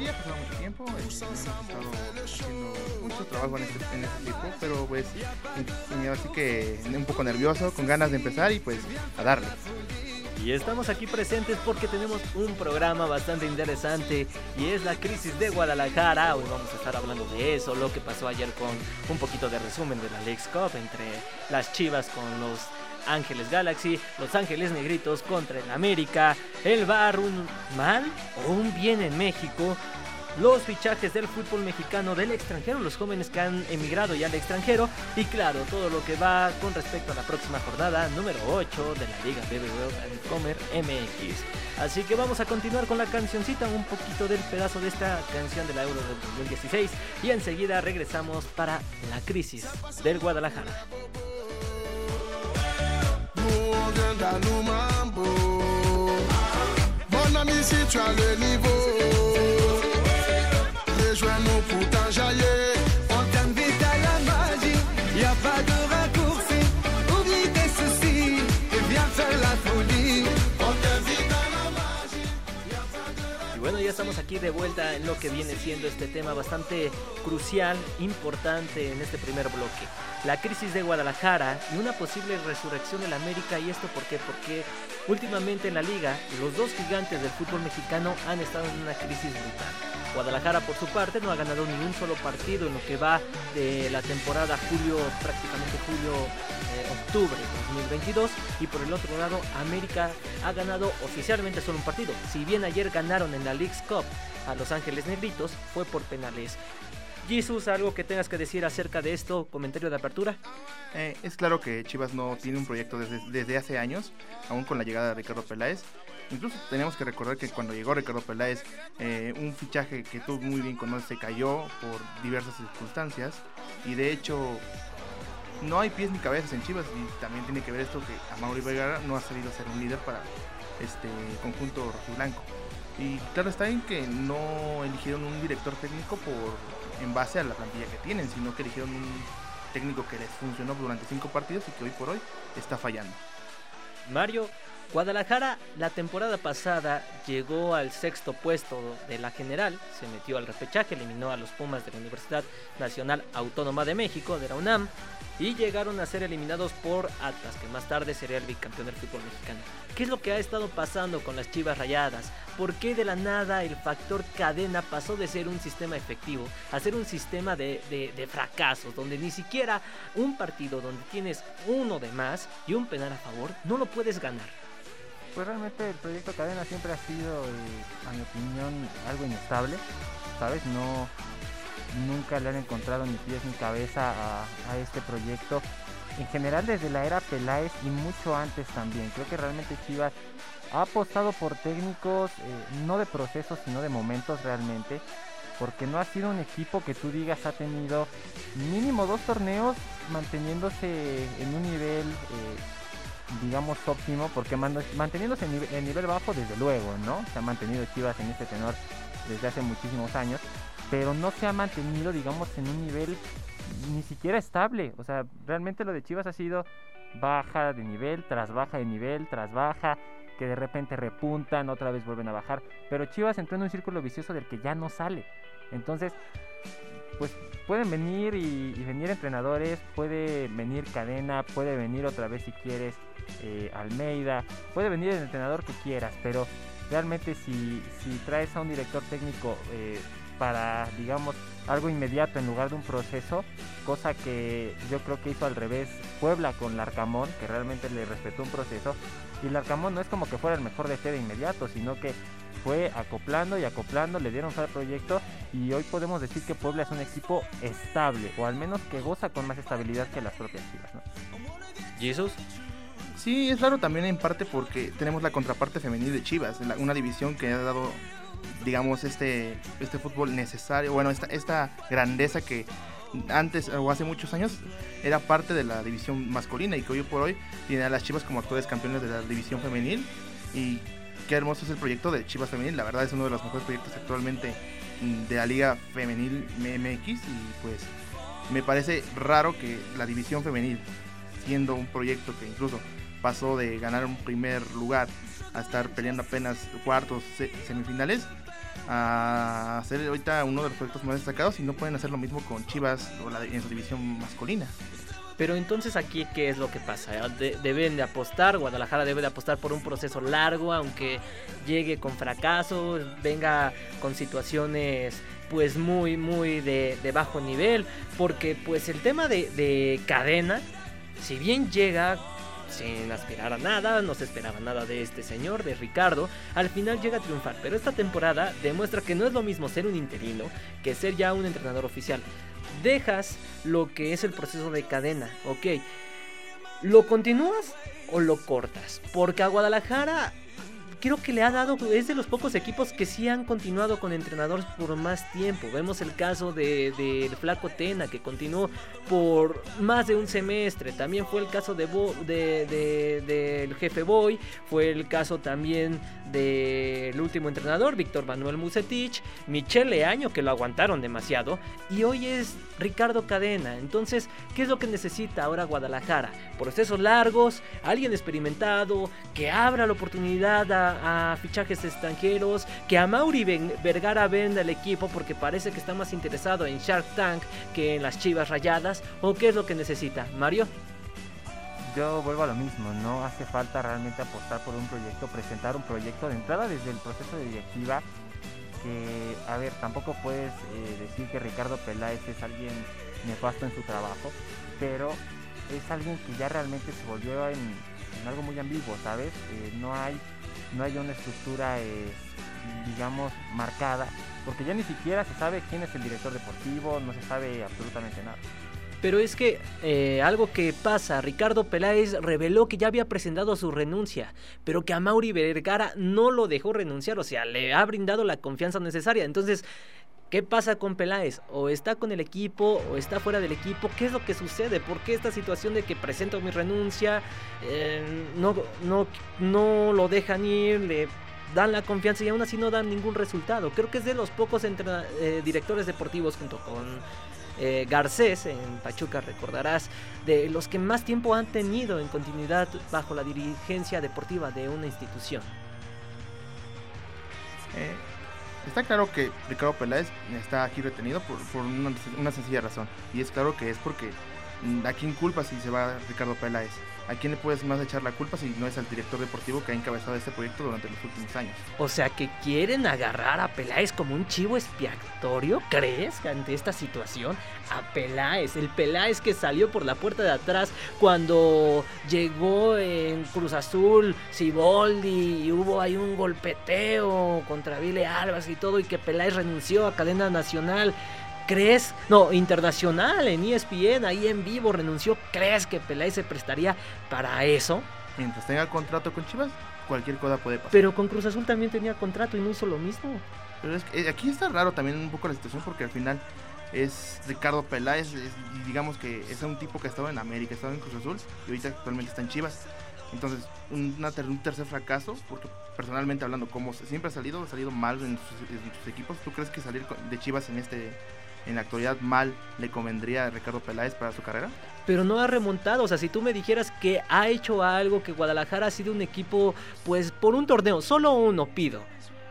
sí, ha pasado mucho tiempo, eh, hemos estado haciendo mucho trabajo en este, en este equipo, pero pues así que un poco nervioso, con ganas de empezar y pues a darle. Y estamos aquí presentes porque tenemos un programa bastante interesante y es la crisis de Guadalajara. Hoy vamos a estar hablando de eso, lo que pasó ayer con un poquito de resumen de la League Cup entre las Chivas con los Ángeles Galaxy, Los Ángeles Negritos contra el América, el Bar un mal o un bien en México, los fichajes del fútbol mexicano del extranjero, los jóvenes que han emigrado ya al extranjero y claro, todo lo que va con respecto a la próxima jornada número 8 de la Liga BBVA Comer MX. Así que vamos a continuar con la cancioncita, un poquito del pedazo de esta canción de la Euro del 2016 y enseguida regresamos para la crisis del Guadalajara. ganda nous mambo. Mon ami, si tu as le niveau, rejoins-nous pour t'enjailler. Estamos aquí de vuelta en lo que viene siendo este tema bastante crucial, importante en este primer bloque. La crisis de Guadalajara y una posible resurrección en América. ¿Y esto por qué? Porque últimamente en la liga los dos gigantes del fútbol mexicano han estado en una crisis brutal. Guadalajara por su parte no ha ganado ni un solo partido en lo que va de la temporada julio, prácticamente julio-octubre eh, 2022 y por el otro lado América ha ganado oficialmente solo un partido. Si bien ayer ganaron en la League's Cup a Los Ángeles Negritos fue por penales. Jesús, ¿algo que tengas que decir acerca de esto? ¿Comentario de apertura? Eh, es claro que Chivas no tiene un proyecto desde, desde hace años, aún con la llegada de Ricardo Peláez. Incluso tenemos que recordar que cuando llegó Ricardo Peláez, eh, un fichaje que tú muy bien conoces se cayó por diversas circunstancias. Y de hecho, no hay pies ni cabezas en Chivas. Y también tiene que ver esto que a Vergara no ha salido a ser un líder para este conjunto blanco. Y claro está en que no eligieron un director técnico por en base a la plantilla que tienen, sino que eligieron un técnico que les funcionó durante cinco partidos y que hoy por hoy está fallando. Mario, Guadalajara la temporada pasada llegó al sexto puesto de la general, se metió al repechaje, eliminó a los Pumas de la Universidad Nacional Autónoma de México, de la UNAM, y llegaron a ser eliminados por Atlas, que más tarde sería el bicampeón del fútbol mexicano. ¿Qué es lo que ha estado pasando con las Chivas Rayadas? ¿Por qué de la nada el factor cadena pasó de ser un sistema efectivo a ser un sistema de, de fracasos, donde ni siquiera un partido donde tienes uno de más y un penal a favor no lo puedes ganar? Pues realmente el proyecto Cadena siempre ha sido, eh, a mi opinión, algo inestable, ¿sabes? No, nunca le han encontrado ni pies ni cabeza a, este proyecto. En general desde la era Peláez y mucho antes también. Creo que realmente Chivas ha apostado por técnicos, eh, no de procesos, sino de momentos realmente. Porque no ha sido un equipo que tú digas ha tenido mínimo dos torneos manteniéndose en un nivel eh, digamos, óptimo, porque manteniéndose en nivel, bajo, desde luego, ¿no? Se ha mantenido Chivas en este tenor desde hace muchísimos años, pero no se ha mantenido, digamos, en un nivel ni siquiera estable. O sea, realmente lo de Chivas ha sido baja de nivel, tras baja de nivel, tras baja, que de repente repuntan, otra vez vuelven a bajar. Pero Chivas entró en un círculo vicioso del que ya no sale. Entonces, pues pueden venir y, venir entrenadores, puede venir cadena, puede venir otra vez si quieres eh, Almeida, puede venir el entrenador que quieras, pero realmente si, si traes a un director técnico eh, para, digamos, algo inmediato en lugar de un proceso, cosa que yo creo que hizo al revés Puebla con Larcamón, que realmente le respetó un proceso, y Larcamón no es como que fuera el mejor de este de inmediato, sino que fue acoplando y acoplando, le dieron al proyecto y hoy podemos decir que Puebla es un equipo estable, o al menos que goza con más estabilidad que las propias Chivas. ¿no? ¿Jesús? Sí, es raro también en parte porque tenemos la contraparte femenil de Chivas, una división que ha dado, digamos, este, este fútbol necesario, bueno, esta, esta grandeza que antes o hace muchos años era parte de la división masculina y que hoy por hoy tiene a las Chivas como actuales campeones de la división femenil y qué hermoso es el proyecto de Chivas Femenil. La verdad es uno de los mejores proyectos actualmente de la Liga Femenil MX. Y pues me parece raro que la división femenil, siendo un proyecto que incluso pasó de ganar un primer lugar a estar peleando apenas cuartos, semifinales, a ser ahorita uno de los proyectos más destacados y no pueden hacer lo mismo con Chivas o en su división masculina. Pero entonces aquí, ¿qué es lo que pasa? De- deben de apostar, Guadalajara debe de apostar por un proceso largo, aunque llegue con fracasos, venga con situaciones pues muy, muy de, bajo nivel, porque pues el tema de cadena, si bien llega sin aspirar a nada, no se esperaba nada de este señor, de Ricardo, al final llega a triunfar, pero esta temporada demuestra que no es lo mismo ser un interino que ser ya un entrenador oficial. Dejas lo que es el proceso de cadena, ok. ¿Lo continúas o lo cortas? Porque a Guadalajara creo que le ha dado, es de los pocos equipos que sí han continuado con entrenadores por más tiempo. Vemos el caso del de, del Flaco Tena, que continuó por más de un semestre. También fue el caso de, Bo- de- de- del jefe Boy, fue el caso también del último entrenador, Víctor Manuel Musetich, Michel Leaño, que lo aguantaron demasiado, y hoy es Ricardo Cadena. Entonces, ¿qué es lo que necesita ahora Guadalajara? Procesos largos, alguien experimentado, que abra la oportunidad a, a fichajes extranjeros, que a Mauri Vergara venda el equipo porque parece que está más interesado en Shark Tank que en las Chivas Rayadas, o qué es lo que necesita, Mario. Yo vuelvo a lo mismo, no hace falta realmente apostar por un proyecto, presentar un proyecto de entrada desde el proceso de directiva. Que, a ver, tampoco puedes eh, decir que Ricardo Peláez es alguien nefasto en su trabajo, pero es alguien que ya realmente se volvió en, en algo muy ambiguo, ¿sabes? Eh, no hay no hay una estructura, eh, digamos, marcada, porque ya ni siquiera se sabe quién es el director deportivo, no se sabe absolutamente nada. Pero es que eh, algo que pasa, Ricardo Peláez reveló que ya había presentado su renuncia, pero que a Mauri Vergara no lo dejó renunciar, o sea, le ha brindado la confianza necesaria. Entonces, ¿qué pasa con Peláez? O está con el equipo o está fuera del equipo. ¿Qué es lo que sucede? ¿Por qué esta situación de que presento mi renuncia, eh, no, no, no lo dejan ir, le dan la confianza y aún así no dan ningún resultado? Creo que es de los pocos eh, directores deportivos junto con eh, Garcés en Pachuca, recordarás, de los que más tiempo han tenido en continuidad bajo la dirigencia deportiva de una institución. Eh, está claro que Ricardo Peláez está aquí retenido por, una, una sencilla razón. Y es claro que es porque mm, ¿a quién culpa si se va Ricardo Peláez? ¿A quién le puedes más echar la culpa si no es al director deportivo que ha encabezado este proyecto durante los últimos años? O sea que quieren agarrar a Peláez como un chivo expiatorio, ¿crees? Ante esta situación, a Peláez, el Peláez que salió por la puerta de atrás cuando llegó en Cruz Azul, Siboldi, y hubo ahí un golpeteo contra Vile Alves y todo, y que Peláez renunció a cadena nacional. ¿Crees? No, internacional, en ESPN, ahí en vivo renunció. ¿Crees que Peláez se prestaría para eso? Mientras tenga contrato con Chivas, cualquier cosa puede pasar. Pero con Cruz Azul también tenía contrato y no hizo lo mismo. Pero es que, eh, aquí está raro también un poco la situación porque al final es Ricardo Peláez, es- digamos que es un tipo que ha estado en América, ha estado en Cruz Azul y ahorita actualmente está en Chivas. Entonces, una ter- un tercer fracaso, porque personalmente hablando, como siempre ha salido, ha salido mal en sus, en sus equipos. ¿Tú crees que salir de Chivas en este en la actualidad mal le convendría a Ricardo Peláez para su carrera? pero no ha remontado. O sea, si tú me dijeras que ha hecho algo, que Guadalajara ha sido un equipo, pues por un torneo, solo uno pido.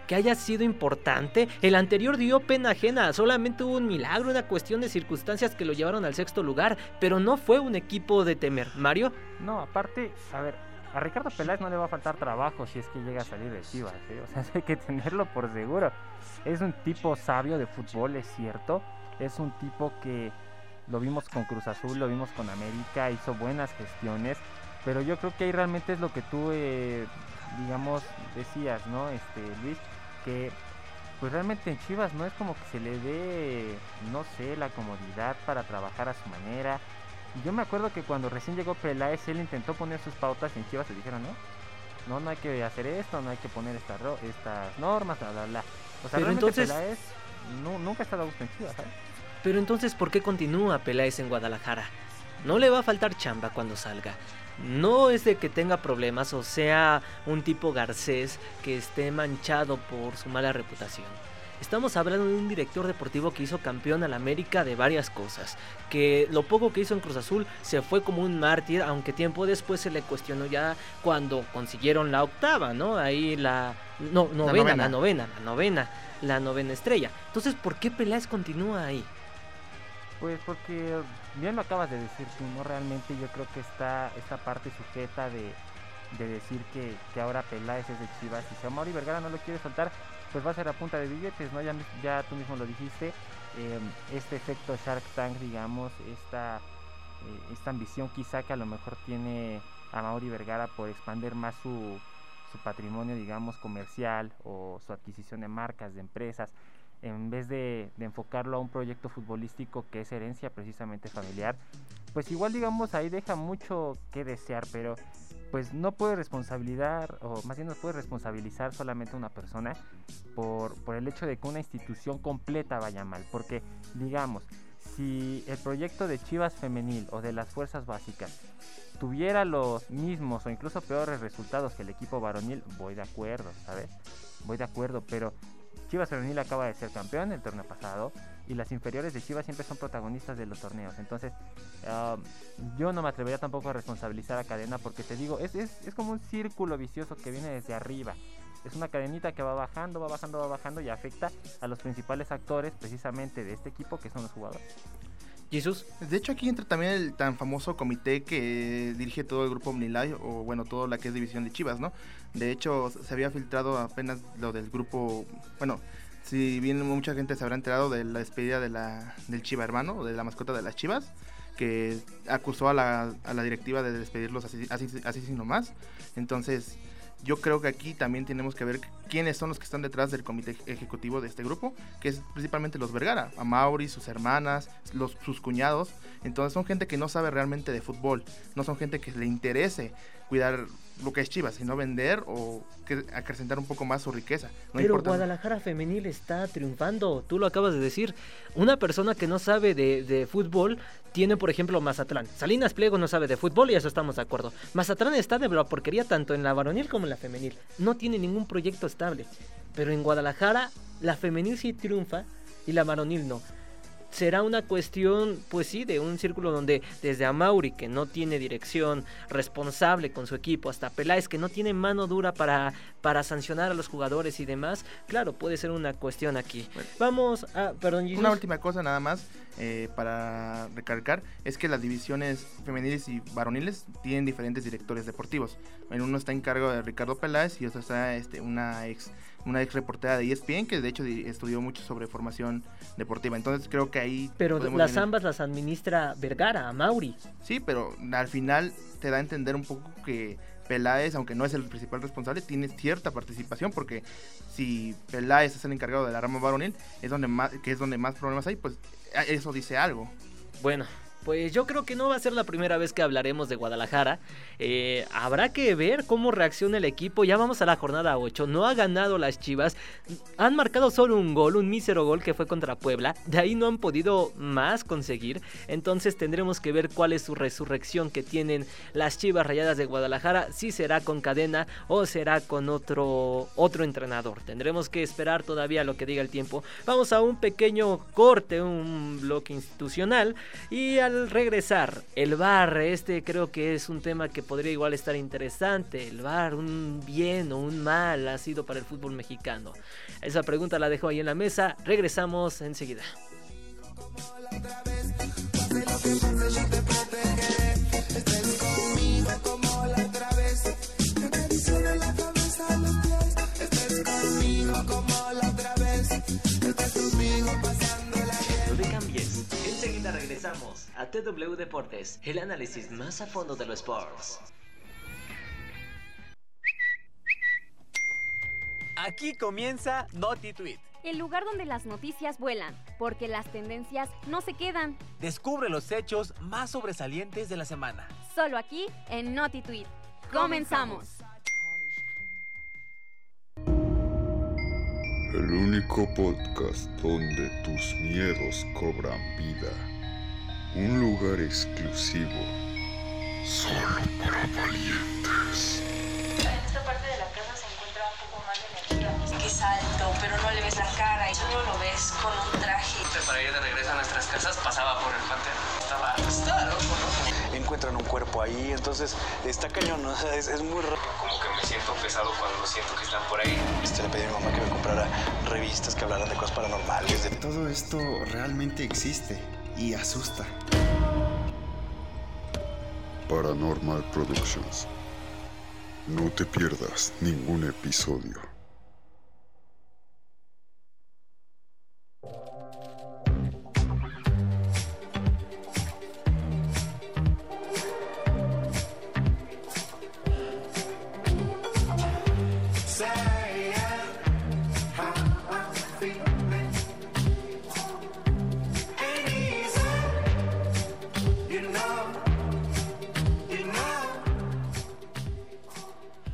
Que haya sido importante. El anterior dio pena ajena. Solamente hubo un milagro, una cuestión de circunstancias que lo llevaron al sexto lugar. Pero no fue un equipo de temer. Mario, No, aparte, a ver, a Ricardo Peláez no le va a faltar trabajo si es que llega a salir de Chivas, ¿eh? O sea, hay que tenerlo por seguro. Es un tipo sabio de fútbol, es cierto. Es un tipo que lo vimos con Cruz Azul, lo vimos con América, hizo buenas gestiones. Pero yo creo que ahí realmente es lo que tú, eh, digamos, decías, ¿no? Este, Luis, que pues realmente en Chivas no es como que se le dé, no sé, la comodidad para trabajar a su manera. Yo me acuerdo que cuando recién llegó Peláez, él intentó poner sus pautas y en Chivas le dijeron, no, no, no hay que hacer esto, no hay que poner esta ro- estas normas, bla, bla, bla. O sea, Pero realmente entonces- Peláez nu- nunca ha estado a gusto en Chivas, ¿sabes? pero entonces, ¿por qué continúa Peláez en Guadalajara? No le va a faltar chamba cuando salga. No es de que tenga problemas o sea un tipo Garcés que esté manchado por su mala reputación. Estamos hablando de un director deportivo que hizo campeón al América de varias cosas. Que lo poco que hizo en Cruz Azul se fue como un mártir, aunque tiempo después se le cuestionó ya cuando consiguieron la octava, ¿no? Ahí la. No, novena, la novena, la novena, la novena estrella. Entonces, ¿por qué Peláez continúa ahí? Pues porque bien lo acabas de decir tú, ¿no? Realmente yo creo que está esta parte sujeta de, de decir que, que ahora Peláez es de Chivas y si a Mauri Vergara no lo quiere soltar, pues va a ser a punta de billetes, ¿no? Ya, ya tú mismo lo dijiste, eh, este efecto Shark Tank, digamos, esta, eh, esta ambición quizá que a lo mejor tiene a Mauri Vergara por expandir más su, su patrimonio, digamos, comercial o su adquisición de marcas, de empresas, en vez de, de, enfocarlo a un proyecto futbolístico que es herencia precisamente familiar, pues igual digamos ahí deja mucho que desear, pero pues no puede responsabilizar, o más bien no puede responsabilizar solamente una persona por, por el hecho de que una institución completa vaya mal, porque digamos, si el proyecto de Chivas Femenil o de las Fuerzas Básicas tuviera los mismos o incluso peores resultados que el equipo varonil, voy de acuerdo, ¿sabes? Voy de acuerdo, pero Chivas Femenil acaba de ser campeón el torneo pasado y las inferiores de Chivas siempre son protagonistas de los torneos. Entonces, uh, yo no me atrevería tampoco a responsabilizar a Cadena porque te digo, es, es, es como un círculo vicioso que viene desde arriba. Es una cadenita que va bajando, va bajando, va bajando y afecta a los principales actores precisamente de este equipo que son los jugadores. Jesús. De hecho, aquí entra también el tan famoso comité que dirige todo el grupo OmniLife, o bueno, todo la que es división de Chivas, ¿no? De hecho, se había filtrado apenas lo del grupo, bueno, si bien mucha gente se habrá enterado de la despedida de la, del Chiva hermano, de la mascota de las Chivas, que acusó a la, a la directiva de despedirlos así, así, así sin nomás. Entonces, yo creo que aquí también tenemos que ver quiénes son los que están detrás del comité ejecutivo de este grupo, que es principalmente los Vergara, a Mauri, sus hermanas, los, sus cuñados. Entonces son gente que no sabe realmente de fútbol, no son gente que le interese cuidar lo que es Chivas, sino vender o que acrecentar un poco más su riqueza. No Pero. Guadalajara femenil está triunfando, tú lo acabas de decir. Una persona que no sabe de, de, fútbol tiene, por ejemplo, Mazatlán. Salinas Pliego no sabe de fútbol y eso estamos de acuerdo. Mazatlán está de la porquería tanto en la varonil como en la femenil. No tiene ningún proyecto estable. Pero en Guadalajara la femenil sí triunfa y la varonil no será una cuestión, pues sí, de un círculo donde desde Amauri, que no tiene dirección responsable con su equipo, hasta Peláez, que no tiene mano dura para, para sancionar a los jugadores y demás, claro, puede ser una cuestión aquí. Bueno, Vamos a, perdón, Jesus. Una última cosa nada más eh, para recalcar, es que las divisiones femeniles y varoniles tienen diferentes directores deportivos. En uno está en cargo de Ricardo Peláez y otro está este, una ex una ex reportera de ESPN que de hecho estudió mucho sobre formación deportiva. Entonces creo que ahí... Pero las venir. ambas las administra Vergara, a Mauri. Sí, pero al final te da a entender un poco que Peláez, aunque no es el principal responsable, tiene cierta participación porque si Peláez es el encargado de la rama varonil, es donde más, que es donde más problemas hay, pues eso dice algo. Bueno, pues yo creo que no va a ser la primera vez que hablaremos de Guadalajara. Eh, habrá que ver cómo reacciona el equipo. Ya vamos a la jornada 8. No ha ganado las Chivas. Han marcado solo un gol, un mísero gol que fue contra Puebla. De ahí no han podido más conseguir. Entonces tendremos que ver cuál es su resurrección que tienen las Chivas Rayadas de Guadalajara. Si será con cadena o será con otro, otro entrenador. Tendremos que esperar todavía lo que diga el tiempo. Vamos a un pequeño corte, un bloque institucional. Y al regresar, el bar, este creo que es un tema que podría igual estar interesante. El bar, un bien o un mal ha sido para el fútbol mexicano. Esa pregunta la dejo ahí en la mesa. Regresamos enseguida. No te cambies. Enseguida regresamos a TW Deportes, el análisis más a fondo de los sports. Aquí comienza Noti Tweet. El lugar donde las noticias vuelan, porque las tendencias no se quedan. Descubre los hechos más sobresalientes de la semana. Solo aquí en Noti Tweet. Comenzamos. El único podcast donde tus miedos cobran vida. Un lugar exclusivo. Solo para valientes. En esta parte de la casa se encuentra un poco más de energía. Es alto, pero pero no le ves la cara y solo lo ves con un traje. Para ir de regreso a nuestras casas pasaba por el panteón. Estaba, estaba loco, ¿no? Encuentran un cuerpo ahí, entonces está cañón, ¿no? o sea, es, es muy raro. Como que me siento pesado cuando siento que están por ahí. Este, le pedí a mi mamá que me comprara revistas que hablaran de cosas paranormales. de- Todo esto realmente existe y asusta. Paranormal Productions. No te pierdas ningún episodio.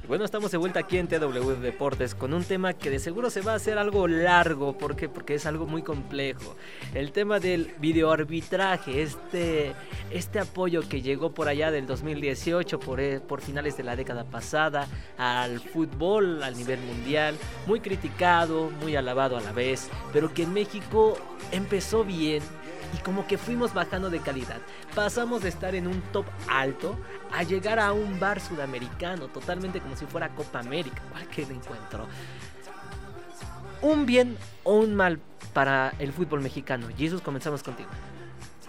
Bueno, estamos de vuelta aquí en TW Deportes con un tema que de seguro se va a hacer algo largo. ¿Por qué? Porque es algo muy complejo. El tema del videoarbitraje, este, este apoyo que llegó por allá del 2018, por, eh, por finales de la década pasada, al fútbol al nivel mundial, muy criticado, muy alabado a la vez, pero que en México empezó bien y como que fuimos bajando de calidad. Pasamos de estar en un top alto a llegar a un bar sudamericano, totalmente como si fuera Copa América, cualquier encuentro. Un bien o un mal para el fútbol mexicano. Jesus, comenzamos contigo.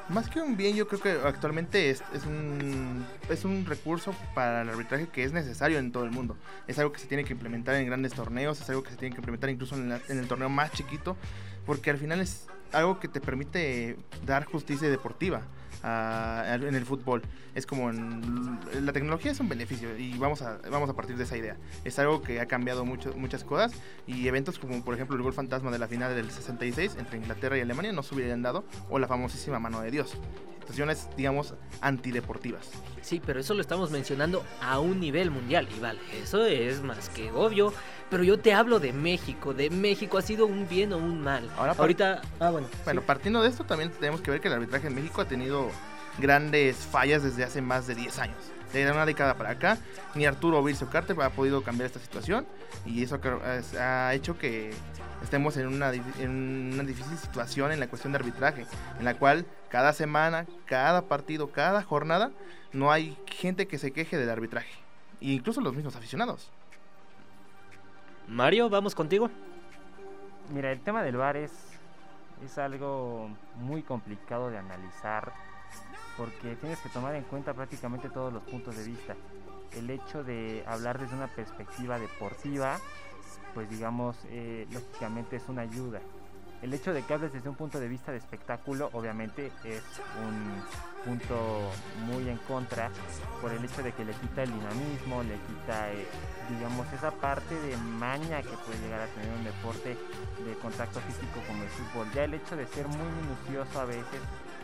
Más que un bien, yo creo que actualmente es, es, un, es un recurso para el arbitraje que es necesario en todo el mundo. Es algo que se tiene que implementar en grandes torneos, es algo que se tiene que implementar incluso en, la- en el torneo más chiquito, porque al final es algo que te permite dar justicia deportiva en el fútbol. Es como la tecnología es un beneficio y vamos a, vamos a partir de esa idea. Es algo que ha cambiado mucho, muchas cosas y eventos como por ejemplo el gol fantasma de la final del 66 entre Inglaterra y Alemania no se hubieran dado o la famosísima mano de Dios. Situaciones, digamos, antideportivas. Sí, pero eso lo estamos mencionando a un nivel mundial. Y vale, eso es más que obvio. Pero yo te hablo de México. De México ha sido un bien o un mal. Ahora, Ahorita. Ah, bueno. Bueno, sí. partiendo de esto, también tenemos que ver que el arbitraje en México ha tenido grandes fallas desde hace más de 10 años. De una década para acá, ni Arturo Vircio Carter ha podido cambiar esta situación y eso ha hecho que estemos en una, en una difícil situación en la cuestión de arbitraje, en la cual cada semana, cada partido, cada jornada, no hay gente que se queje del arbitraje, e incluso los mismos aficionados. Mario, vamos contigo. Mira, el tema del VAR es, es algo muy complicado de analizar porque tienes que tomar en cuenta prácticamente todos los puntos de vista. El hecho de hablar desde una perspectiva deportiva, pues digamos, eh, lógicamente es una ayuda. El hecho de que hables desde un punto de vista de espectáculo, obviamente es un punto muy en contra por el hecho de que le quita el dinamismo, le quita, eh, digamos, esa parte de maña que puede llegar a tener un deporte de contacto físico como el fútbol. Ya el hecho de ser muy minucioso a veces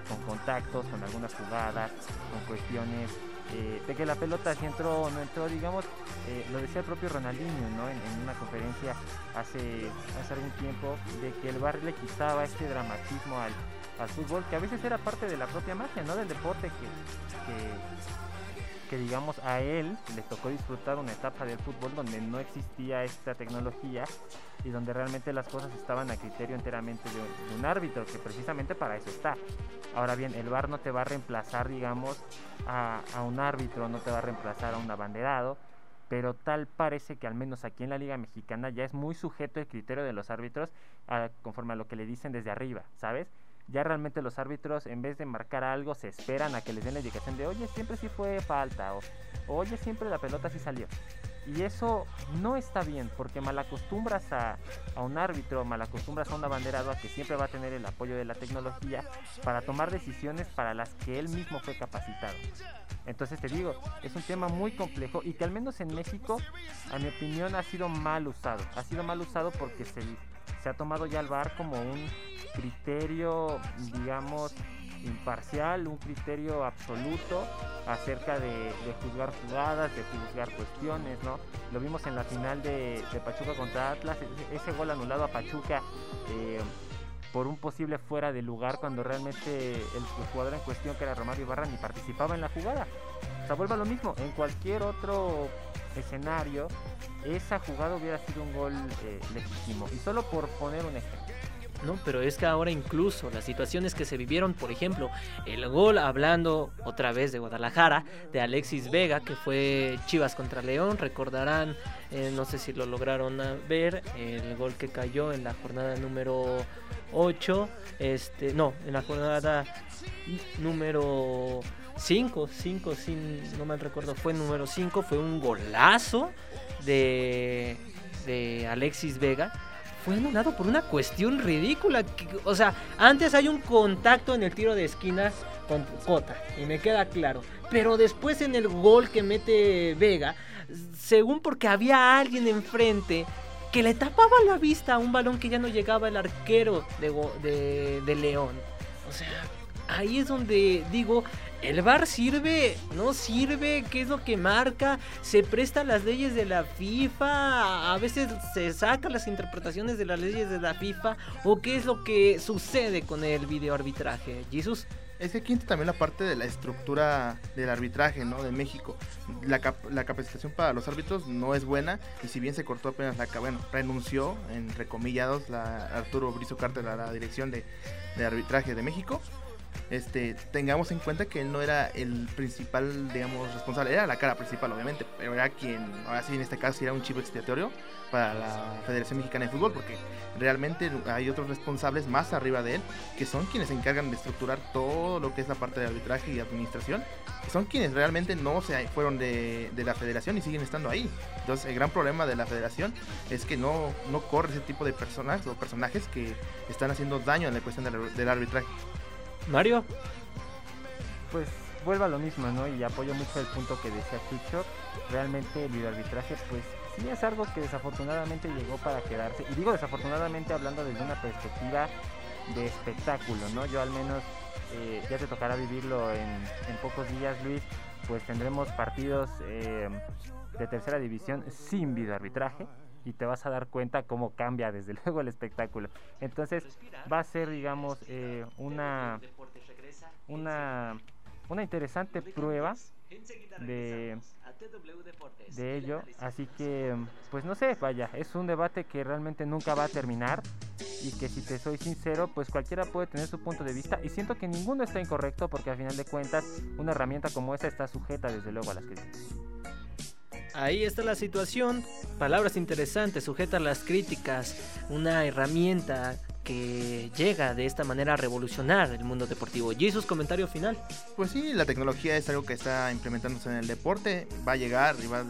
con contactos, con algunas jugadas, con cuestiones eh, de que la pelota si entró o no entró, digamos, eh, lo decía el propio Ronaldinho, ¿no? En, una conferencia hace, hace algún tiempo, de que el bar le quitaba este dramatismo al, al fútbol, que a veces era parte de la propia magia, ¿no? Del deporte que, que, digamos, a él le tocó disfrutar una etapa del fútbol donde no existía esta tecnología y donde realmente las cosas estaban a criterio enteramente de un, de un árbitro, que precisamente para eso está. Ahora bien, el VAR no te va a reemplazar, digamos, a, a, un árbitro, no te va a reemplazar a un abanderado, pero tal parece que al menos aquí en la Liga Mexicana ya es muy sujeto el criterio de los árbitros a, conforme a lo que le dicen desde arriba, ¿sabes? Ya realmente los árbitros, en vez de marcar algo, se esperan a que les den la indicación de, oye, siempre sí fue falta, o oye, siempre la pelota sí salió. Y eso no está bien, porque malacostumbras a, a un árbitro, malacostumbras a un abanderado a que siempre va a tener el apoyo de la tecnología para tomar decisiones para las que él mismo fue capacitado. Entonces te digo, es un tema muy complejo y que al menos en México, a mi opinión, ha sido mal usado. Ha sido mal usado porque se, se ha tomado ya el VAR como un criterio, digamos, imparcial, un criterio absoluto acerca de, juzgar jugadas, de juzgar cuestiones, ¿no? Lo vimos en la final de, Pachuca contra Atlas, ese, ese, gol anulado a Pachuca eh, por un posible fuera de lugar cuando realmente el, jugador en cuestión, que era Romario Ibarra, ni participaba en la jugada. O sea, vuelve lo mismo, en cualquier otro escenario, esa jugada hubiera sido un gol eh, legítimo. Y solo por poner un ejemplo. No, pero es que ahora incluso las situaciones que se vivieron, por ejemplo, el gol hablando otra vez de Guadalajara, de Alexis Vega, que fue Chivas contra León, recordarán, eh, no sé si lo lograron ver, el gol que cayó en la jornada número 8, este, no, en la jornada número 5, 5, sin, no mal recuerdo, fue número 5, fue un golazo de, de Alexis Vega fue anulado por una cuestión ridícula. O sea, antes hay un contacto en el tiro de esquinas con Cota, y me queda claro. Pero después en el gol que mete Vega, según porque había alguien enfrente que le tapaba la vista a un balón que ya no llegaba el arquero de, de, de León. O sea, ahí es donde digo, ¿El VAR sirve? ¿No sirve? ¿Qué es lo que marca? ¿Se presta las leyes de la FIFA? ¿A veces se sacan las interpretaciones de las leyes de la FIFA? ¿O qué es lo que sucede con el videoarbitraje? ¿Jesús? Es que aquí también la parte de la estructura del arbitraje, ¿no? De México. La, capacitación para los árbitros no es buena y si bien se cortó apenas la bueno, renunció, en recomillados, la Arturo Brizo Carter a la dirección de, de arbitraje de México este, tengamos en cuenta que él no era el principal, digamos, responsable, era la cara principal, obviamente, pero era quien, ahora sí, en este caso, era un chivo expiatorio para la Federación Mexicana de Fútbol, porque realmente hay otros responsables más arriba de él, que son quienes se encargan de estructurar todo lo que es la parte de arbitraje y administración, son quienes realmente no se fueron de, la federación y siguen estando ahí. Entonces, el gran problema de la federación es que no, no corre ese tipo de personas o personajes que están haciendo daño en la cuestión del arbitraje. Mario. Pues vuelva a lo mismo, ¿no? Y apoyo mucho el punto que decía Chucho. Realmente el videoarbitraje, pues sí es algo que desafortunadamente llegó para quedarse. Y digo desafortunadamente hablando desde una perspectiva de espectáculo, ¿no? Yo al menos eh, ya te tocará vivirlo en, pocos días, Luis. Pues tendremos partidos eh, de tercera división sin videoarbitraje y te vas a dar cuenta cómo cambia desde luego el espectáculo. Entonces va a ser, digamos, eh, una, una, una interesante prueba de, de ello. Así que, pues no sé, vaya, es un debate que realmente nunca va a terminar y que si te soy sincero, pues cualquiera puede tener su punto de vista y siento que ninguno está incorrecto porque al final de cuentas una herramienta como esta está sujeta desde luego a las críticas. Ahí está la situación. Palabras interesantes, sujetas a las críticas. Una herramienta que llega de esta manera a revolucionar el mundo deportivo. ¿Y su comentario final? Pues sí, la tecnología es algo que está implementándose en el deporte, va a llegar y va a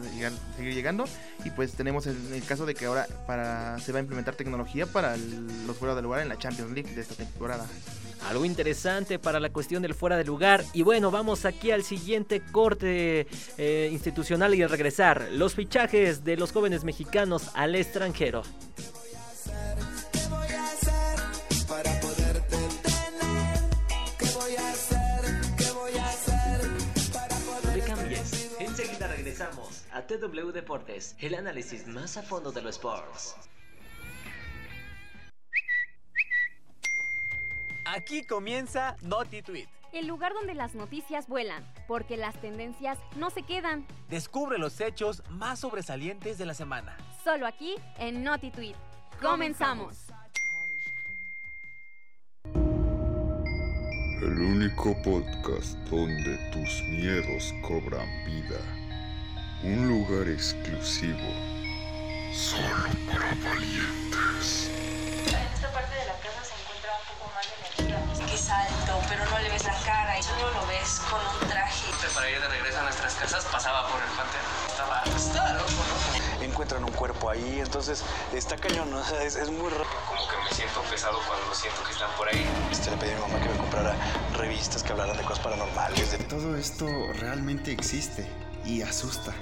seguir llegando. Y pues tenemos el, el, caso de que ahora para, se va a implementar tecnología para los fuera de lugar en la Champions League de esta temporada. Algo interesante para la cuestión del fuera de lugar. Y bueno, vamos aquí al siguiente corte eh, institucional y al regresar. Los fichajes de los jóvenes mexicanos al extranjero. Enseguida regresamos a TW Deportes, el análisis más a fondo de los sports. Aquí comienza Noti Tweet. El lugar donde las noticias vuelan, porque las tendencias no se quedan. Descubre los hechos más sobresalientes de la semana. Solo aquí en Noti Tweet. Comenzamos. El único podcast donde tus miedos cobran vida. Un lugar exclusivo. Solo para valientes. Alto, pero no le ves la cara y solo lo ves con un traje. Para ir de regreso a nuestras casas pasaba por el panteón. Estaba asustado, ¿no? Encuentran un cuerpo ahí, entonces está cañón, o sea, es, es, muy raro. Como que me siento pesado cuando siento que están por ahí. Este, le pedí a mi mamá que me comprara revistas que hablaran de cosas paranormales. De... Todo esto realmente existe y asusta.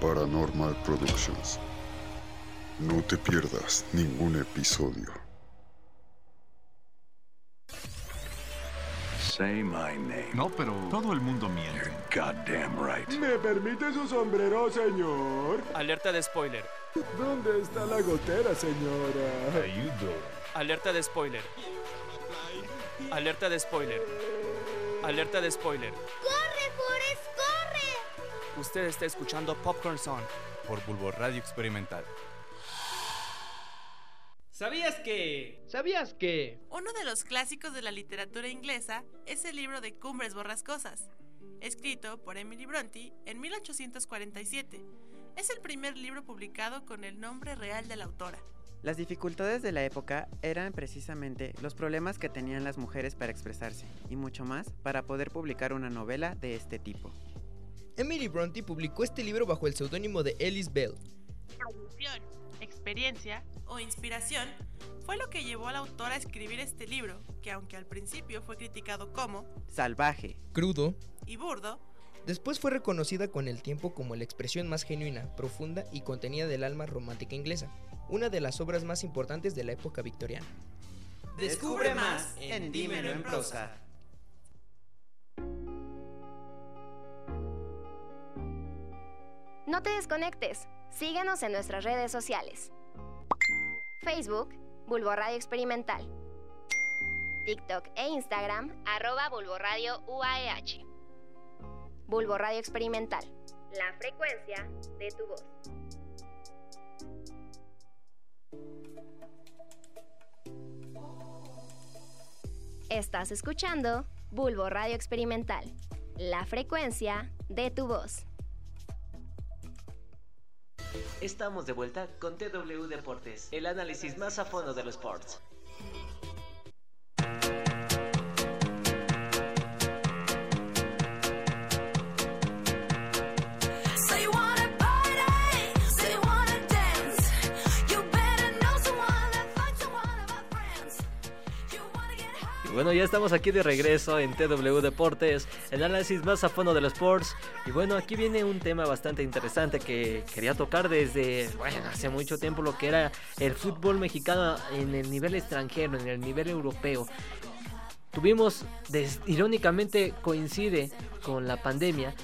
Paranormal Productions. No te pierdas ningún episodio. Say my name. No, pero todo el mundo miente. goddamn right. ¿Me permite su sombrero, señor? Alerta de spoiler. ¿Dónde está la gotera, señora? Ayudo. Alerta de spoiler. Alerta de spoiler. Alerta de spoiler. ¡Corre, Forrest, corre! Usted está escuchando Popcorn Song por Bulbo Radio Experimental. ¿Sabías que? ¿Sabías que? Uno de los clásicos de la literatura inglesa es el libro de Cumbres Borrascosas, escrito por Emily Bronte en 1847. Es el primer libro publicado con el nombre real de la autora. Las dificultades de la época eran precisamente los problemas que tenían las mujeres para expresarse, y mucho más para poder publicar una novela de este tipo. Emily Bronte publicó este libro bajo el seudónimo de Ellis Bell. Producción, experiencia o inspiración fue lo que llevó a la autora a escribir este libro, que aunque al principio fue criticado como salvaje, crudo y burdo, después fue reconocida con el tiempo como la expresión más genuina, profunda y contenida del alma romántica inglesa, una de las obras más importantes de la época victoriana. Descubre más en Dímelo en prosa. No te desconectes. Síguenos en nuestras redes sociales. Facebook, Bulbo Radio Experimental. TikTok e Instagram, arroba Bulbo Radio UAEH. Bulbo Radio Experimental. La frecuencia de tu voz. Estás escuchando Bulbo Radio Experimental. La frecuencia de tu voz. Estamos de vuelta con TW Deportes, el análisis más a fondo de los sports. Bueno, ya estamos aquí de regreso en TW Deportes, el análisis más a fondo de los sports. Y bueno, aquí viene un tema bastante interesante que quería tocar desde, bueno, hace mucho tiempo, lo que era el fútbol mexicano en el nivel extranjero, en el nivel europeo. Tuvimos, irónicamente coincide con la pandemia,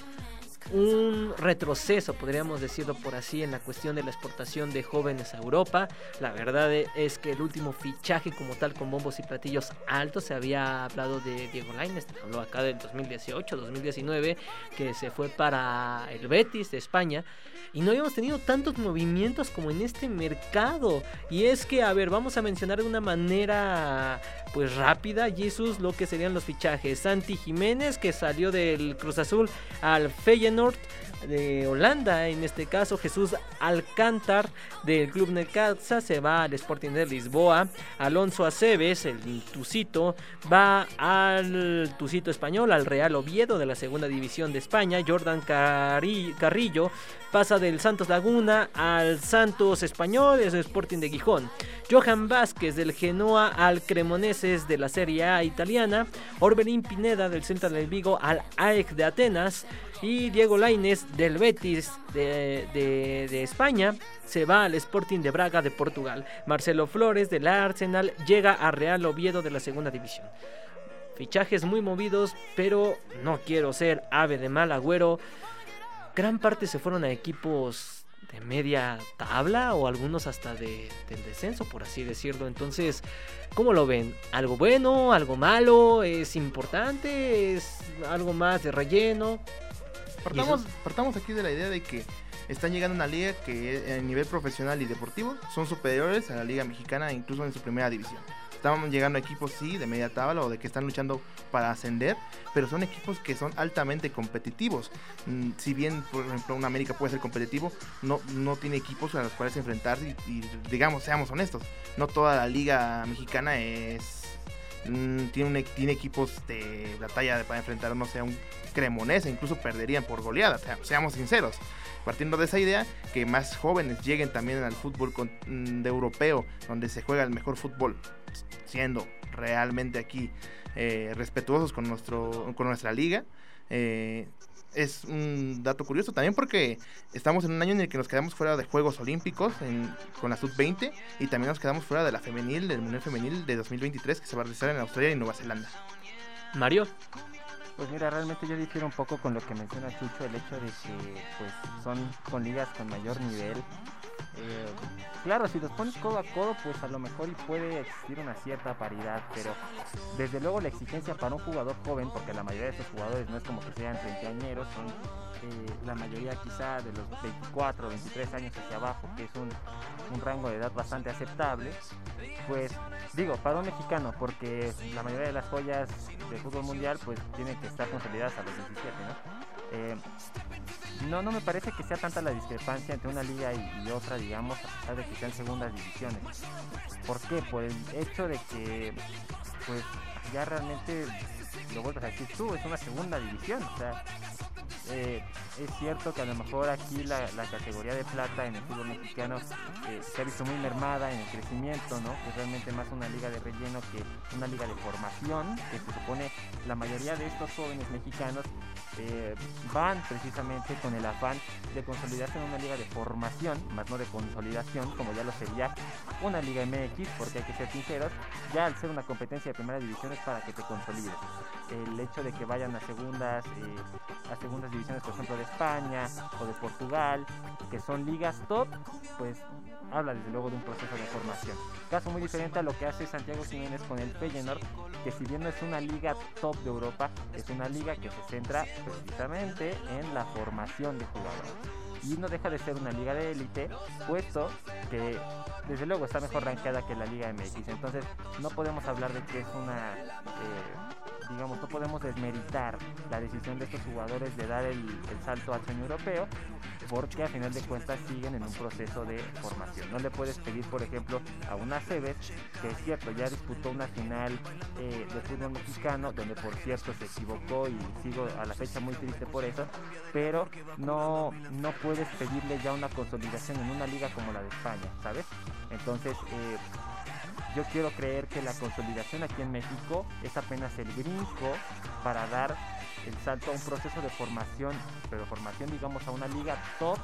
un retroceso, podríamos decirlo por así, en la cuestión de la exportación de jóvenes a Europa. La verdad es que el último fichaje como tal con bombos y platillos altos se había hablado de Diego Lainez, habló acá del 2018, 2019, que se fue para el Betis de España. Y no habíamos tenido tantos movimientos como en este mercado. Y es que, a ver, vamos a mencionar de una manera pues rápida, Jesús, lo que serían los fichajes. Santi Jiménez, que salió del Cruz Azul al Feyenoord de Holanda, en este caso Jesús Alcántar del Club Necaxa se va al Sporting de Lisboa, Alonso Aceves, el Tucito, va al Tucito español, al Real Oviedo de la segunda división de España, Jordan Carrillo pasa del Santos Laguna al Santos Español, es el Sporting de Gijón. Johan Vázquez del Genoa al Cremoneses de la Serie A italiana. Orbelín Pineda del Central del Vigo al AEK de Atenas. Y Diego Lainez del Betis de, de, España se va al Sporting de Braga de Portugal. Marcelo Flores del Arsenal llega a Real Oviedo de la segunda división. Fichajes muy movidos, pero no quiero ser ave de mal agüero gran parte se fueron a equipos de media tabla o algunos hasta de, del descenso, por así decirlo. Entonces, ¿cómo lo ven? ¿Algo bueno? ¿Algo malo? ¿Es importante? ¿Es algo más de relleno? Partamos, partamos aquí de la idea de que están llegando a una liga que a nivel profesional y deportivo son superiores a la liga mexicana incluso en su primera división. Están llegando equipos, sí, de media tabla o de que están luchando para ascender, pero son equipos que son altamente competitivos. Mm, si bien, por ejemplo, un América puede ser competitivo, no, no tiene equipos a los cuales enfrentarse y, digamos, seamos honestos, no toda la liga mexicana es mm, tiene, tiene equipos de la talla para enfrentar, no sé, a un cremonés, incluso perderían por goleada, seamos sinceros partiendo de esa idea, que más jóvenes lleguen también al fútbol mm, de europeo, donde se juega el mejor fútbol, siendo realmente aquí eh, respetuosos con, nuestro, con nuestra liga. Eh, es un dato curioso también porque estamos en un año en el que nos quedamos fuera de Juegos Olímpicos con la Sub-20 y también nos quedamos fuera de la femenil, del Mundial Femenil de 2023 que se va a realizar en Australia y Nueva Zelanda. Mario. Pues mira, realmente yo difiero un poco con lo que menciona Chucho, el hecho de que pues son con ligas con mayor nivel Eh, claro, si los pones codo a codo, pues a lo mejor y puede existir una cierta paridad, pero desde luego la exigencia para un jugador joven, porque la mayoría de estos jugadores no es como que sean treintañeros, son eh, la mayoría quizá de los 24 o 23 años hacia abajo, que es un, un rango de edad bastante aceptable, pues digo, para un mexicano, porque la mayoría de las joyas del fútbol mundial pues tienen que estar consolidadas a los 17, ¿no? Eh, no, no me parece que sea tanta la discrepancia entre una liga y, otra, digamos, a pesar de que sean segundas divisiones. ¿Por qué? Por el hecho de que, pues, ya realmente, lo vuelves a decir tú, es una segunda división. O sea, eh, es cierto que a lo mejor aquí la, categoría de plata en el fútbol mexicano eh, se ha visto muy mermada en el crecimiento, ¿no? Es realmente más una liga de relleno que una liga de formación, que se supone la mayoría de estos jóvenes mexicanos eh, van precisamente con el afán de consolidarse en una liga de formación, más no de consolidación, como ya lo sería una liga MX, porque hay que ser sinceros, ya al ser una competencia de primera división es para que te consolides. El hecho de que vayan a segundas, a segundas divisiones, por ejemplo, de España o de Portugal, que son ligas top, pues habla desde luego de un proceso de formación. Caso muy diferente a lo que hace Santiago Jiménez con el Feyenoord, que si bien no es una liga top de Europa, es una liga que se centra precisamente en la formación de jugadores. Y no deja de ser una liga de élite, puesto que desde luego está mejor rankeada que la Liga MX. Entonces no podemos hablar de que es una... Eh, digamos, no podemos desmeritar la decisión de estos jugadores de dar el, salto al sueño europeo, porque a final de cuentas siguen en un proceso de formación. No le puedes pedir, por ejemplo, a una Cebes, que es cierto, ya disputó una final eh, de fútbol mexicano, donde por cierto se equivocó y sigo a la fecha muy triste por eso, pero no, no puedes pedirle ya una consolidación en una liga como la de España, ¿sabes? Entonces, eh, yo quiero creer que la consolidación aquí en México es apenas el brinco para dar el salto a un proceso de formación, pero formación digamos a una liga top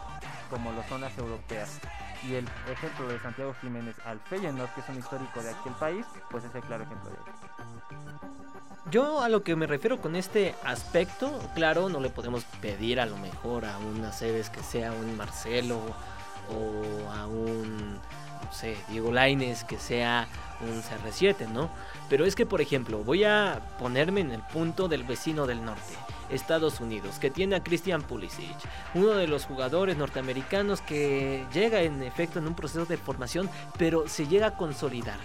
como lo son las europeas. Y el ejemplo de Santiago Jiménez al Feyenoord, que es un histórico de aquel país, pues es el claro ejemplo de ello. Yo a lo que me refiero con este aspecto, claro, no le podemos pedir a lo mejor a una Cebes que sea un Marcelo o a un no sé, Diego Laines que sea un CR7, ¿no? Pero es que, por ejemplo, voy a ponerme en el punto del vecino del norte. Estados Unidos, que tiene a Christian Pulisic, uno de los jugadores norteamericanos que llega en efecto en un proceso de formación, pero se llega a consolidar.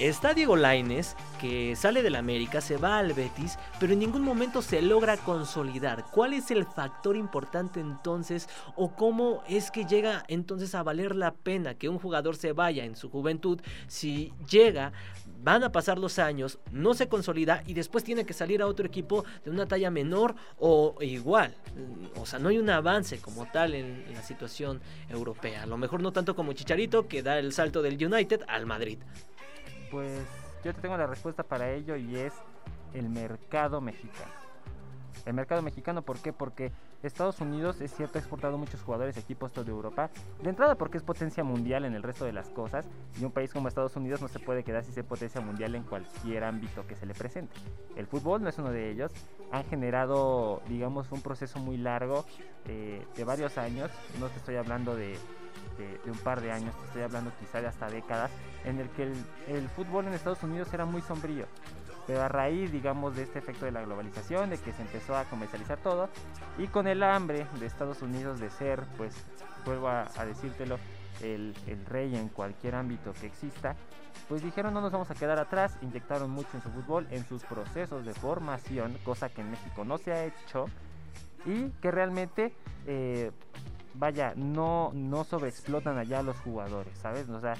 Está Diego Laines, que sale del América, se va al Betis, pero en ningún momento se logra consolidar. ¿Cuál es el factor importante entonces? ¿O cómo es que llega entonces a valer la pena que un jugador se vaya en su juventud si llega van a pasar los años, no se consolida y después tiene que salir a otro equipo de una talla menor o igual. O sea, no hay un avance como tal en, la situación europea. A lo mejor no tanto como Chicharito que da el salto del United al Madrid. Pues yo te tengo la respuesta para ello y es el mercado mexicano. El mercado mexicano, ¿por qué? Porque Estados Unidos es cierto ha exportado muchos jugadores a equipos de Europa. De entrada porque es potencia mundial en el resto de las cosas y un país como Estados Unidos no se puede quedar sin ser potencia mundial en cualquier ámbito que se le presente. El fútbol no es uno de ellos. Han generado, digamos, un proceso muy largo eh, de varios años. No te estoy hablando de de, un par de años, estoy hablando quizá de hasta décadas, en el que el, fútbol en Estados Unidos era muy sombrío. Pero a raíz, digamos, de este efecto de la globalización, de que se empezó a comercializar todo, y con el hambre de Estados Unidos de ser, pues, vuelvo a, decírtelo, el, el, rey en cualquier ámbito que exista, pues dijeron no nos vamos a quedar atrás, inyectaron mucho en su fútbol, en sus procesos de formación, cosa que en México no se ha hecho, y que realmente eh, vaya, no, no sobreexplotan allá los jugadores, ¿sabes? O sea,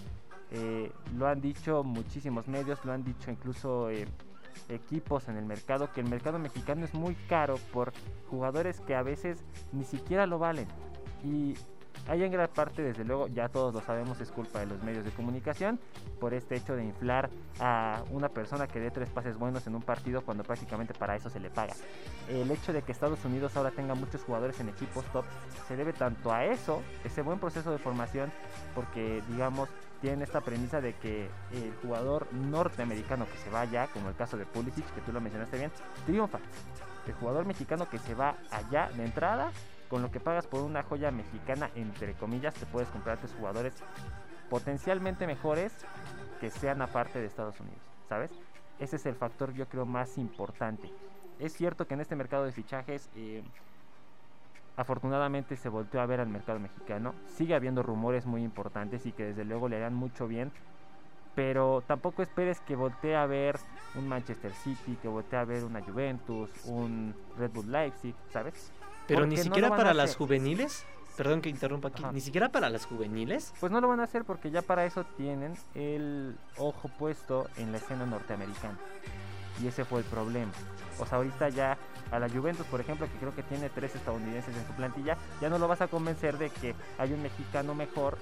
eh, lo han dicho muchísimos medios, lo han dicho incluso eh, equipos en el mercado, que el mercado mexicano es muy caro por jugadores que a veces ni siquiera lo valen. Y hay en gran parte, desde luego, ya todos lo sabemos, es culpa de los medios de comunicación por este hecho de inflar a una persona que dé tres pases buenos en un partido cuando prácticamente para eso se le paga. El hecho de que Estados Unidos ahora tenga muchos jugadores en equipos top se debe tanto a eso, ese buen proceso de formación, porque digamos tienen esta premisa de que el jugador norteamericano que se vaya, como el caso de Pulisic, que tú lo mencionaste bien, triunfa. El jugador mexicano que se va allá de entrada con lo que pagas por una joya mexicana, entre comillas, te puedes comprar tus jugadores potencialmente mejores que sean aparte de Estados Unidos, ¿sabes? Ese es el factor yo creo más importante. Es cierto que en este mercado de fichajes eh, afortunadamente se volteó a ver al mercado mexicano. Sigue habiendo rumores muy importantes y que desde luego le harán mucho bien. Pero tampoco esperes que voltee a ver un Manchester City, que voltee a ver una Juventus, un Red Bull Leipzig, ¿sabes? Pero ni siquiera para las juveniles. Perdón que interrumpa aquí. Ni siquiera para las juveniles. Pues no lo van a hacer porque ya para eso tienen el ojo puesto en la escena norteamericana. Y ese fue el problema. O sea, ahorita ya a la Juventus, por ejemplo, que creo que tiene tres estadounidenses en su plantilla, ya no lo vas a convencer de que hay un mexicano mejor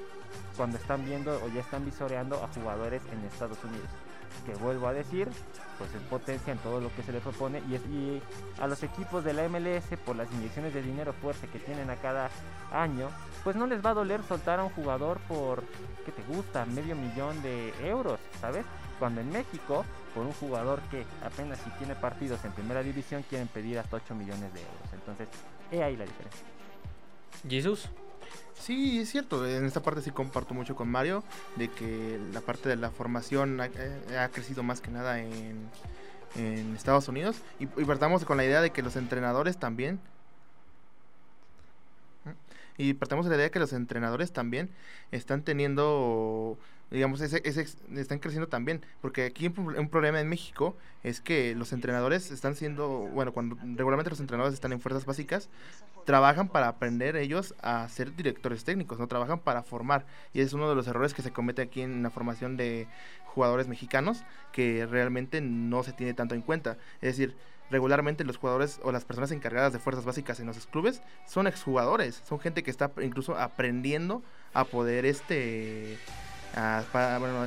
cuando están viendo o ya están visoreando a jugadores en Estados Unidos. Que vuelvo a decir, pues es potencia en todo lo que se le propone y, a los equipos de la MLS por las inyecciones de dinero fuerte que tienen a cada año, pues no les va a doler soltar a un jugador por, que te gusta? Medio millón de euros, ¿sabes? Cuando en México, por un jugador que apenas si tiene partidos en primera división, quieren pedir hasta 8 millones de euros. Entonces, he ahí la diferencia. Jesús. Sí, es cierto. En esta parte sí comparto mucho con Mario de que la parte de la formación ha, eh, crecido más que nada en, Estados Unidos. Y, partamos con la idea de que los entrenadores también. Y partamos de la idea de que los entrenadores también están teniendo digamos, ese, están creciendo también, porque aquí un, problema en México es que los entrenadores están siendo, bueno, cuando regularmente los entrenadores están en fuerzas básicas, trabajan para aprender ellos a ser directores técnicos, no trabajan para formar, y es uno de los errores que se comete aquí en la formación de jugadores mexicanos, que realmente no se tiene tanto en cuenta, es decir, regularmente los jugadores o las personas encargadas de fuerzas básicas en los clubes son exjugadores, son gente que está incluso aprendiendo a poder este bueno,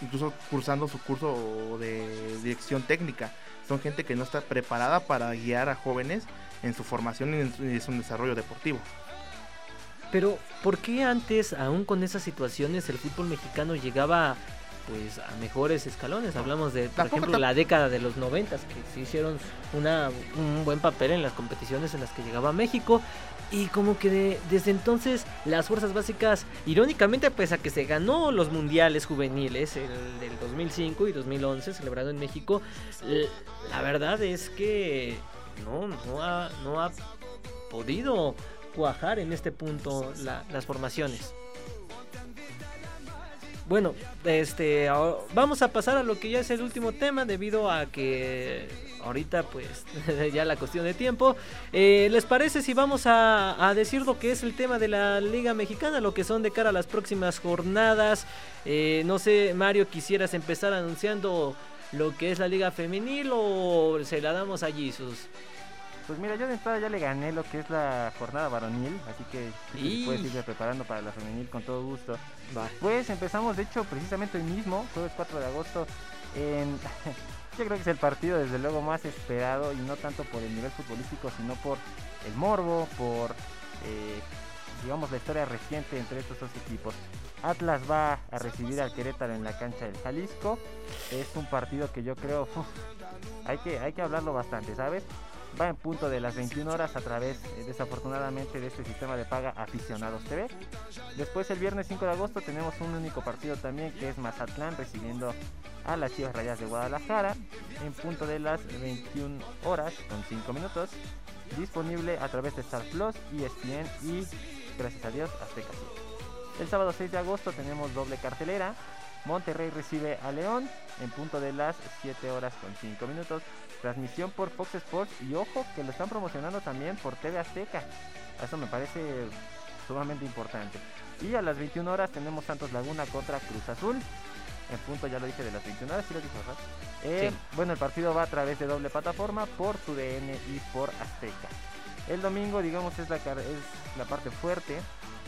incluso cursando su curso de dirección técnica. Son gente que no está preparada para guiar a jóvenes en su formación y en su, desarrollo deportivo. Pero, ¿por qué antes, aún con esas situaciones, el fútbol mexicano llegaba pues a mejores escalones? Hablamos de, por ejemplo, la década de los noventas, que se hicieron una, un buen papel en las competiciones en las que llegaba México. Y como que desde entonces las fuerzas básicas, irónicamente, pues a que se ganó los mundiales juveniles, el del 2005 y 2011, celebrado en México, la verdad es que no, no, ha, no ha podido cuajar en este punto las formaciones. Bueno, este, vamos a pasar a lo que ya es el último tema debido a que ahorita pues ya la cuestión de tiempo. Eh, ¿Les parece si vamos a, decir lo que es el tema de la Liga Mexicana, lo que son de cara a las próximas jornadas? Eh, no sé, Mario, quisieras empezar anunciando lo que es la Liga Femenil o se la damos a Jesus? Pues mira, yo de entrada ya le gané lo que es la jornada varonil, así que puedes irme preparando para la femenil con todo gusto. Pues empezamos, de hecho, precisamente hoy mismo, jueves 4 de agosto, en Yo creo que es el partido desde luego más esperado y no tanto por el nivel futbolístico, sino por el morbo, por eh, digamos la historia reciente entre estos dos equipos. Atlas va a recibir al Querétaro en la cancha del Jalisco. Es un partido que yo creo hay que hay que hablarlo bastante, ¿sabes? Va en punto de las 21 horas a través, eh, desafortunadamente, de este sistema de paga Aficionados TV. Después, el viernes 5 de agosto, tenemos un único partido también que es Mazatlán recibiendo a las Chivas Rayas de Guadalajara en punto de las 21 horas con 5 minutos. Disponible a través de Star Plus, ESPN y, gracias a Dios, Azteca. El sábado 6 de agosto tenemos doble cartelera. Monterrey recibe a León en punto de las 7 horas con 5 minutos. Transmisión por Fox Sports y ojo que lo están promocionando también por TV Azteca. Eso me parece sumamente importante. Y a las 21 horas tenemos Santos Laguna contra Cruz Azul. En punto ya lo dije de las 21 horas, ¿sí lo dije, eh, Bueno, el partido va a través de doble plataforma por TUDN y por Azteca. El domingo, digamos, es la, es la parte fuerte.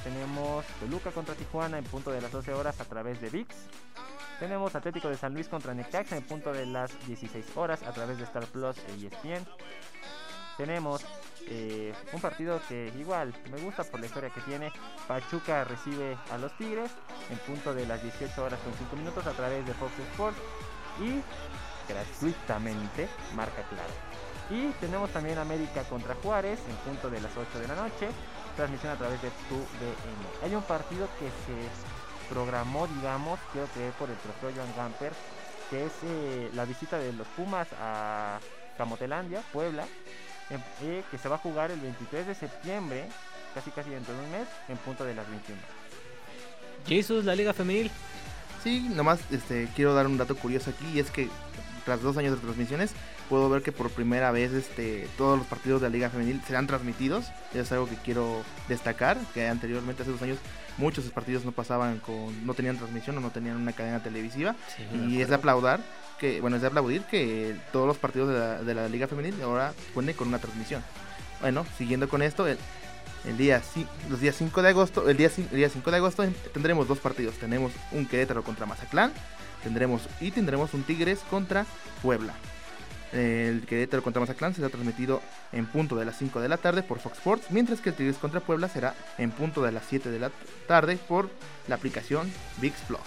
Tenemos Toluca contra Tijuana en punto de las 12 horas a través de VIX. Tenemos Atlético de San Luis contra Necaxa en punto de las 16 horas a través de Star Plus e ESPN. Tenemos eh, un partido que igual me gusta por la historia que tiene. Pachuca recibe a los Tigres en punto de las 18 horas con 5 minutos a través de Fox Sports y gratuitamente marca claro. Y tenemos también América contra Juárez en punto de las 8 de la noche. Transmisión a través de tu DN. Hay un partido que se programó, digamos, creo que por el trofeo Joan Gamper, que es eh, la visita de los Pumas a Camotelandia, Puebla, eh, que se va a jugar el 23 de septiembre, casi casi dentro de un mes, en punto de las 21. Jesús, la Liga Femenil. Sí, nomás este, quiero dar un dato curioso aquí, y es que tras dos años de transmisiones, puedo ver que por primera vez este, todos los partidos de la Liga Femenil serán transmitidos. Es algo que quiero destacar, que anteriormente, hace dos años, muchos partidos no pasaban con, no tenían transmisión o no tenían una cadena televisiva. y es de aplaudar que, bueno, es de aplaudir que todos los partidos de la, de la Liga Femenil ahora cuenten con una transmisión. Bueno, siguiendo con esto, el, el día los días 5 de agosto, el día, día 5 de agosto tendremos dos partidos. Tenemos un Querétaro contra Mazatlán, tendremos y tendremos un Tigres contra Puebla. El Querétaro contra Mazatlán será transmitido en punto de las 5 de la tarde por Fox Sports, mientras que el Tigres contra Puebla será en punto de las 7 de la tarde por la aplicación VIX Plus.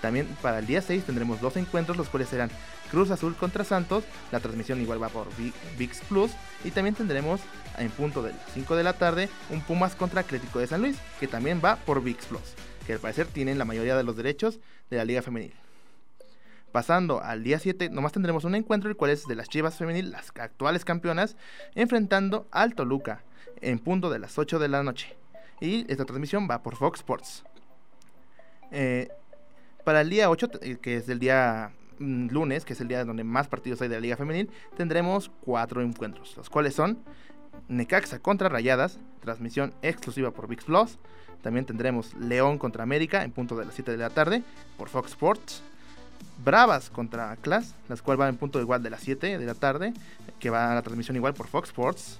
También para el día 6 tendremos dos encuentros, los cuales serán Cruz Azul contra Santos, la transmisión igual va por VIX Plus, y también tendremos en punto de las 5 de la tarde un Pumas contra Atlético de San Luis, que también va por VIX Plus, que al parecer tienen la mayoría de los derechos de la Liga Femenil. Pasando al día 7, nomás tendremos un encuentro, el cual es de las Chivas Femenil, las actuales campeonas, enfrentando al Toluca en punto de las 8 de la noche. Y esta transmisión va por Fox Sports. Eh, para el día 8, eh, que es el día lunes, que es el día donde más partidos hay de la Liga Femenil, tendremos cuatro encuentros, los cuales son Necaxa contra Rayadas, transmisión exclusiva por VIX Plus. También tendremos León contra América en punto de las 7 de la tarde por Fox Sports. Bravas contra Class, las cuales van en punto igual de las 7 de la tarde, que va a la transmisión igual por Fox Sports.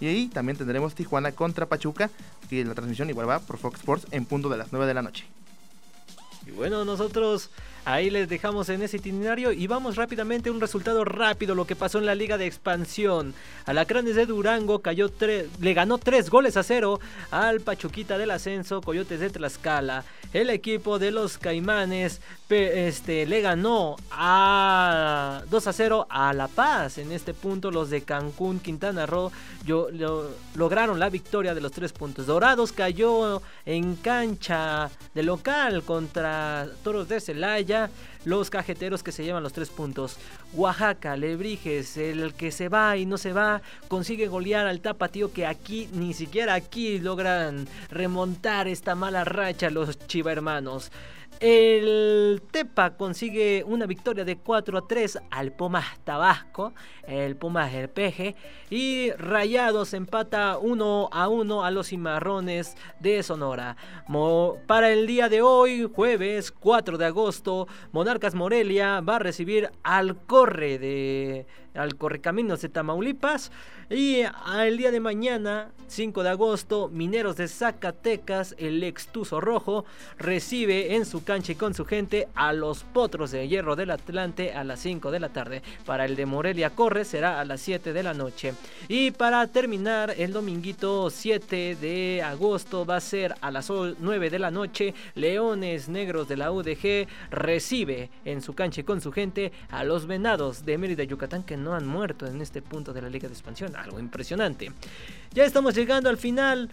Y, ahí también tendremos Tijuana contra Pachuca, que la transmisión igual va por Fox Sports en punto de las 9 de la noche. Y bueno, nosotros Ahí les dejamos en ese itinerario y vamos rápidamente un resultado rápido, lo que pasó en la Liga de Expansión. Alacranes de Durango cayó le ganó 3 goles a 0 al Pachuquita del Ascenso, Coyotes de Tlaxcala. El equipo de los Caimanes este, le ganó a 2 a 0 a La Paz. En este punto los de Cancún, Quintana Roo yo, lograron la victoria de los 3 puntos. Dorados cayó en cancha de local contra Toros de Celaya los cajeteros que se llevan los tres puntos. Oaxaca, Lebrijes, el que se va y no se va, consigue golear al tapatío que aquí, ni siquiera aquí logran remontar esta mala racha los chiva hermanos. El Tepa consigue una victoria de 4 a 3 al Pumas Tabasco, el Pumas del Peje, y Rayados empata 1 a 1 a los Cimarrones de Sonora. para el día de hoy, jueves 4 de agosto, Monarcas Morelia va a recibir al Corre de al Correcaminos de Tamaulipas. Y el día de mañana, 5 de agosto, Mineros de Zacatecas, el ex Tuzo Rojo, recibe en su cancha y con su gente a los Potros de Hierro del Atlante a las 5 de la tarde. Para el de Morelia Corre será a las 7 de la noche. Y para terminar, el dominguito 7 de agosto va a ser a las 9 de la noche. Leones Negros de la UDG recibe en su cancha con su gente a los Venados de Mérida, Yucatán, que no han muerto en este punto de la Liga de Expansión. Algo impresionante. Ya estamos llegando al final.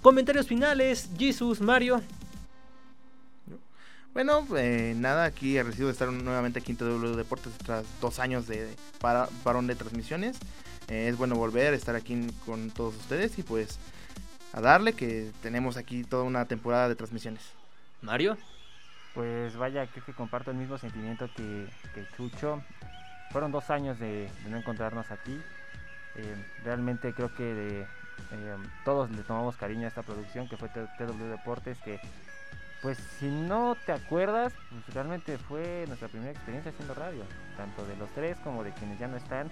Comentarios finales. Jesus, Mario. Bueno, eh, nada, aquí he recibido de estar nuevamente aquí en TW Deportes tras dos años de parón de transmisiones. Eh, es bueno volver a estar aquí con todos ustedes y pues a darle que tenemos aquí toda una temporada de transmisiones. Mario. Pues vaya, creo que comparto el mismo sentimiento que, que Chucho fueron dos años de, no encontrarnos aquí. Eh, realmente creo que de, eh, todos le tomamos cariño a esta producción que fue TW Deportes, que pues si no te acuerdas, pues realmente fue nuestra primera experiencia haciendo radio, tanto de los tres como de quienes ya no están.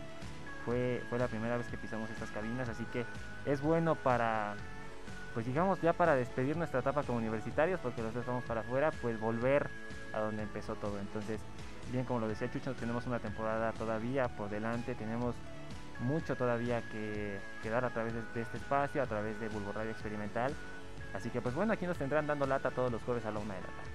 Fue, fue la primera vez que pisamos estas cabinas, así que es bueno para, pues digamos ya para despedir nuestra etapa como universitarios, porque los dos vamos para afuera, pues volver a donde empezó todo. Entonces, bien como lo decía Chucho, tenemos una temporada todavía por delante, tenemos mucho todavía que, dar a través de, este espacio, a través de Bulbo Radio Experimental. Así que pues bueno, aquí nos tendrán dando lata todos los jueves a la una de la tarde.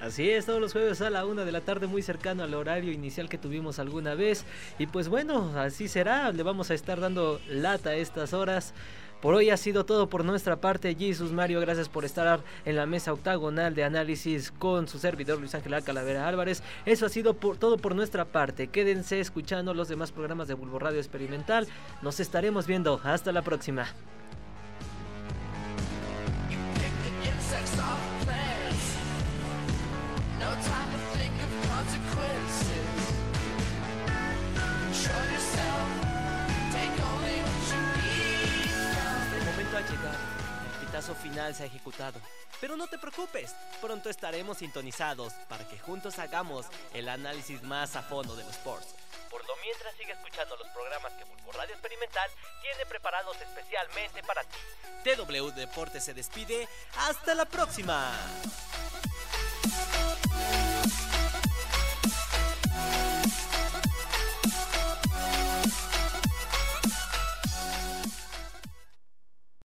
Así es, todos los jueves a la una de la tarde, muy cercano al horario inicial que tuvimos alguna vez. Y pues bueno, así será. Le vamos a estar dando lata a estas horas. Por hoy ha sido todo por nuestra parte. Jesus Mario, gracias por estar en la mesa octagonal de análisis con su servidor Luis Ángel Calavera Álvarez. Eso ha sido por, todo por nuestra parte. Quédense escuchando los demás programas de Bulbo Radio Experimental. Nos estaremos viendo. Hasta la próxima. se ha ejecutado. Pero no te preocupes, pronto estaremos sintonizados para que juntos hagamos el análisis más a fondo de los sports. Por lo mientras sigue escuchando los programas que Bulbo Radio Experimental tiene preparados especialmente para ti. TW Deportes se despide. Hasta la próxima.